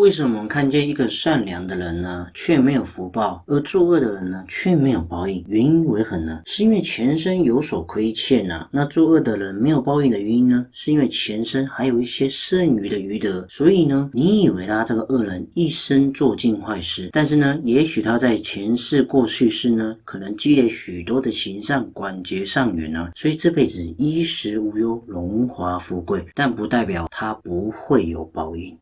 为什么我们看见一个善良的人呢，却没有福报，而作恶的人呢，却没有报应？原因为何呢？是因为前生有所亏欠呐。那作恶的人没有报应的原因呢，是因为前生还有一些剩余的余德。所以呢，你以为他这个恶人一生做尽坏事，但是呢，也许他在前世过去世呢，可能积累许多的行善，广结善缘呢，所以这辈子衣食无忧，荣华富贵，但不代表他不会有报应。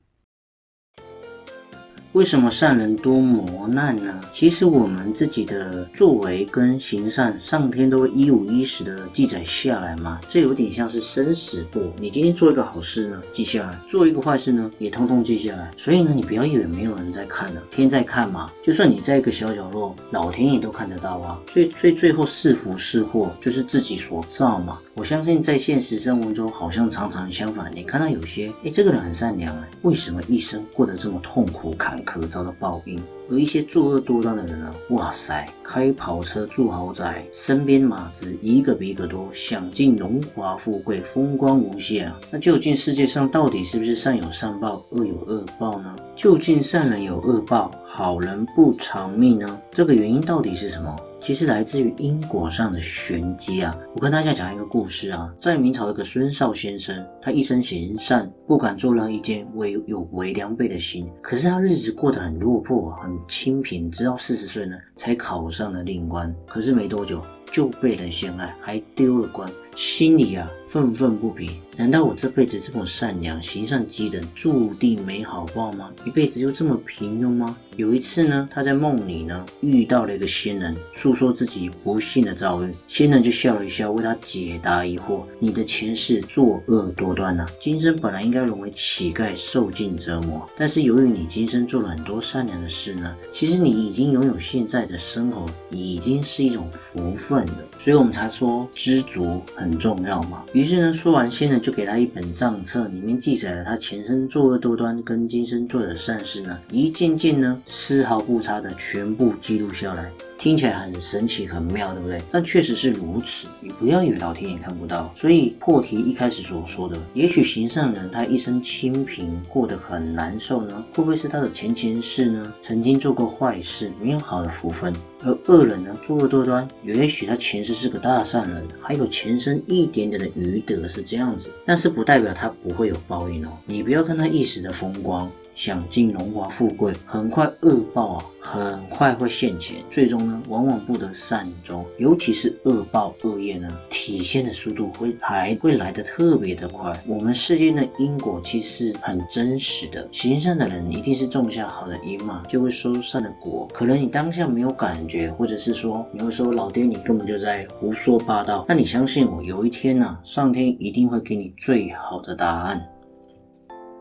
为什么善人多磨难呢？其实我们自己的作为跟行善，上天都会一五一十的记载下来嘛。这有点像是生死簿。你今天做一个好事呢，记下来；做一个坏事呢，也通通记下来。所以呢，你不要以为没有人在看呢，天在看嘛。就算你在一个小角落，老天爷都看得到啊。所以，所以最后是福是祸，就是自己所造嘛。我相信在现实生活中，好像常常相反。你看到有些，哎，这个人很善良啊，为什么一生过得这么痛苦坎可，遭到报应？而一些作恶多端的人呢？哇塞，开跑车住豪宅，身边马子一个比一个多，享尽荣华富贵，风光无限啊！那究竟世界上到底是不是善有善报，恶有恶报呢？究竟善人有恶报，好人不长命呢？这个原因到底是什么？其实来自于因果上的玄机啊！我跟大家讲一个故事啊，在明朝一个孙少先生，他一生行善，不敢做任何一件违有为良辈的心，可是他日子过得很落魄，很清贫，直到四十岁呢，才考上了令官，可是没多久就被人陷害，还丢了官。心里啊愤愤不平，难道我这辈子这么善良、行善积德，注定没好报吗？一辈子就这么平庸吗？有一次呢，他在梦里呢遇到了一个仙人，诉说自己不幸的遭遇。仙人就笑了一笑，为他解答疑惑：你的前世作恶多端呐，今生本来应该沦为乞丐，受尽折磨。但是由于你今生做了很多善良的事呢，其实你已经拥有现在的生活，已经是一种福分了。所以我们才说知足很。很重要嘛？于是呢，说完仙人就给他一本账册，里面记载了他前生作恶多端跟今生做的善事呢，一件件呢丝毫不差的全部记录下来。听起来很神奇、很妙，对不对？但确实是如此。你不要以为老天爷看不到。所以破题一开始所说的，也许行善人他一生清贫，过得很难受呢？会不会是他的前前世呢？曾经做过坏事，没有好的福分？而恶人呢，作恶多端，也许他前世是个大善人，还有前生一点点的余德是这样子。但是不代表他不会有报应哦。你不要看他一时的风光。享尽荣华富贵，很快恶报啊，很快会现前，最终呢，往往不得善终。尤其是恶报恶业呢，体现的速度会还会来得特别的快。我们世间的因果其实很真实的，行善的人一定是种下好的因嘛，就会收善的果。可能你当下没有感觉，或者是说你会说老爹你根本就在胡说八道，那你相信我，有一天呢，上天一定会给你最好的答案。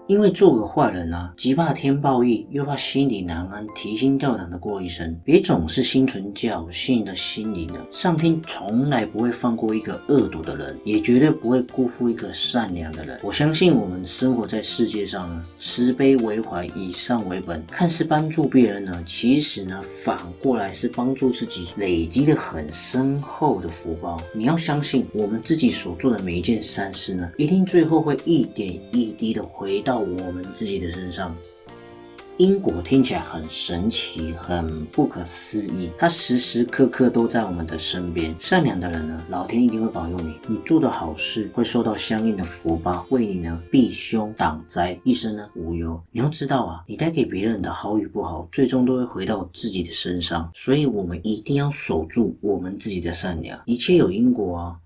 因为做个坏人啊，既怕天报应，又怕心里难安，提心吊胆的过一生。别总是心存侥幸的心理呢。上天从来不会放过一个恶毒的人，也绝对不会辜负一个善良的人。我相信我们生活在世界上呢，慈悲为怀，以善为本。看似帮助别人呢，其实呢，反过来是帮助自己，累积的很深厚的福报。你要相信，我们自己所做的每一件善事呢，一定最后会一点一滴的回到到。我们自己的身上，因果听起来很神奇，很不可思议。它时时刻刻都在我们的身边。善良的人呢，老天一定会保佑你，你做的好事会受到相应的福报，为你呢避凶挡灾，一生呢无忧。你要知道啊，你带给别人的好与不好，最终都会回到自己的身上。所以，我们一定要守住我们自己的善良。一切有因果啊。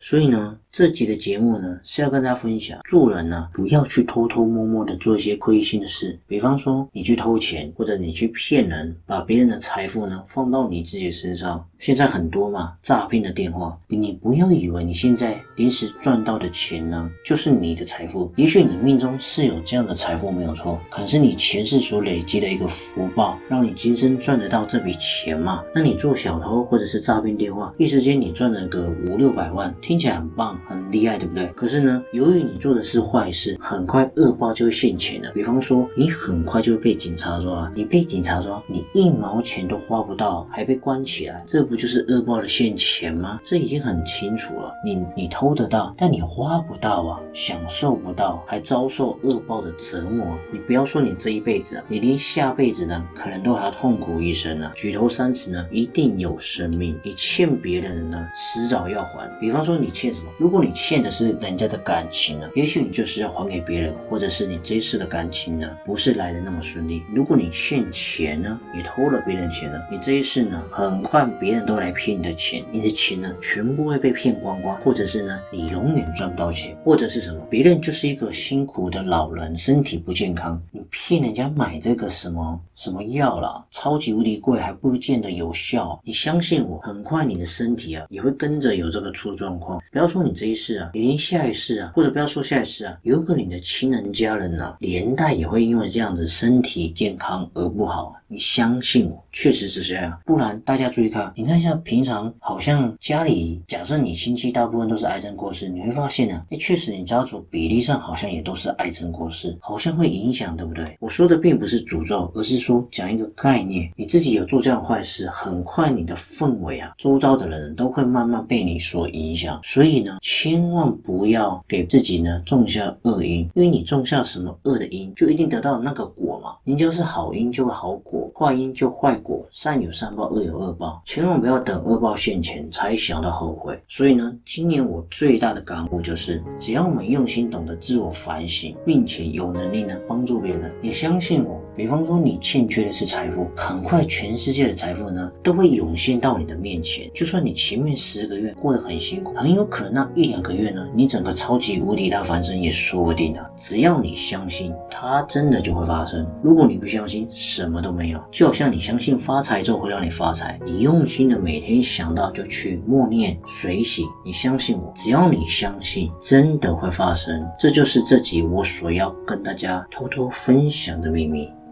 所以呢。这集的节目呢是要跟大家分享，做人呢不要去偷偷摸摸的做一些亏心的事，比方说你去偷钱，或者你去骗人，把别人的财富呢放到你自己身上。现在很多嘛诈骗的电话，你不要以为你现在临时赚到的钱呢就是你的财富，也许你命中是有这样的财富没有错，可是你前世所累积的一个福报，让你今生赚得到这笔钱嘛？那你做小偷或者是诈骗电话，一时间你赚了个五六百万，听起来很棒很厉害，对不对？可是呢，由于你做的是坏事，很快恶报就会现前了。比方说，你很快就会被警察抓，你被警察抓，你一毛钱都花不到，还被关起来，这不就是恶报的现前吗？这已经很清楚了。你你偷得到，但你花不到啊，享受不到，还遭受恶报的折磨。你不要说你这一辈子，你连下辈子呢，可能都还要痛苦一生呢。举头三尺呢，一定有生命。你欠别人的呢，迟早要还。比方说你欠什么？如果你欠的是人家的感情呢，也许你就是要还给别人，或者是你这一次的感情呢，不是来的那么顺利。如果你欠钱呢，你偷了别人钱呢，你这一次呢，很快别人都来骗你的钱，你的钱呢，全部会被骗光光，或者是呢，你永远赚不到钱，或者是什么，别人就是一个辛苦的老人，身体不健康，你骗人家买这个什么什么药了，超级无敌贵，还不见得有效。你相信我，很快你的身体啊，也会跟着有这个出状况。不要说你这一世啊，你连下一世啊，或者不要说下一世啊，有可能你的亲人家人呢，连带也会因为这样子身体健康而不好。你相信我，确实是这样。不然大家注意看，你看一下平常好像家里，假设你亲戚大部分都是癌症过世，你会发现呢，哎，确实你家族比例上好像也都是癌症过世，好像会影响，对不对？我说的并不是诅咒，而是说讲一个概念，你自己有做这样坏事，很快你的氛围啊，周遭的人都会慢慢被你所影响。所以呢，千万不要给自己呢种下恶因，因为你种下什么恶的因，就一定得到那个果嘛。你就是好因，就会好果。坏因就坏果，善有善报，恶有恶报，千万不要等恶报现前才想到后悔。所以呢，今年我最大的感悟就是，只要我们用心懂得自我反省，并且有能力呢帮助别人，你相信我。比方说，你欠缺的是财富，很快全世界的财富呢都会涌现到你的面前。就算你前面十个月过得很辛苦，很有可能那一两个月呢，你整个超级无敌大翻身也说不定啊！只要你相信，它真的就会发生。如果你不相信，什么都没有。就好像你相信发财之后会让你发财，你用心的每天想到就去默念水洗。你相信我，只要你相信，真的会发生。这就是这集我所要跟大家偷偷分享的秘密。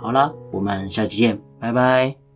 好了，我们下期见，拜拜。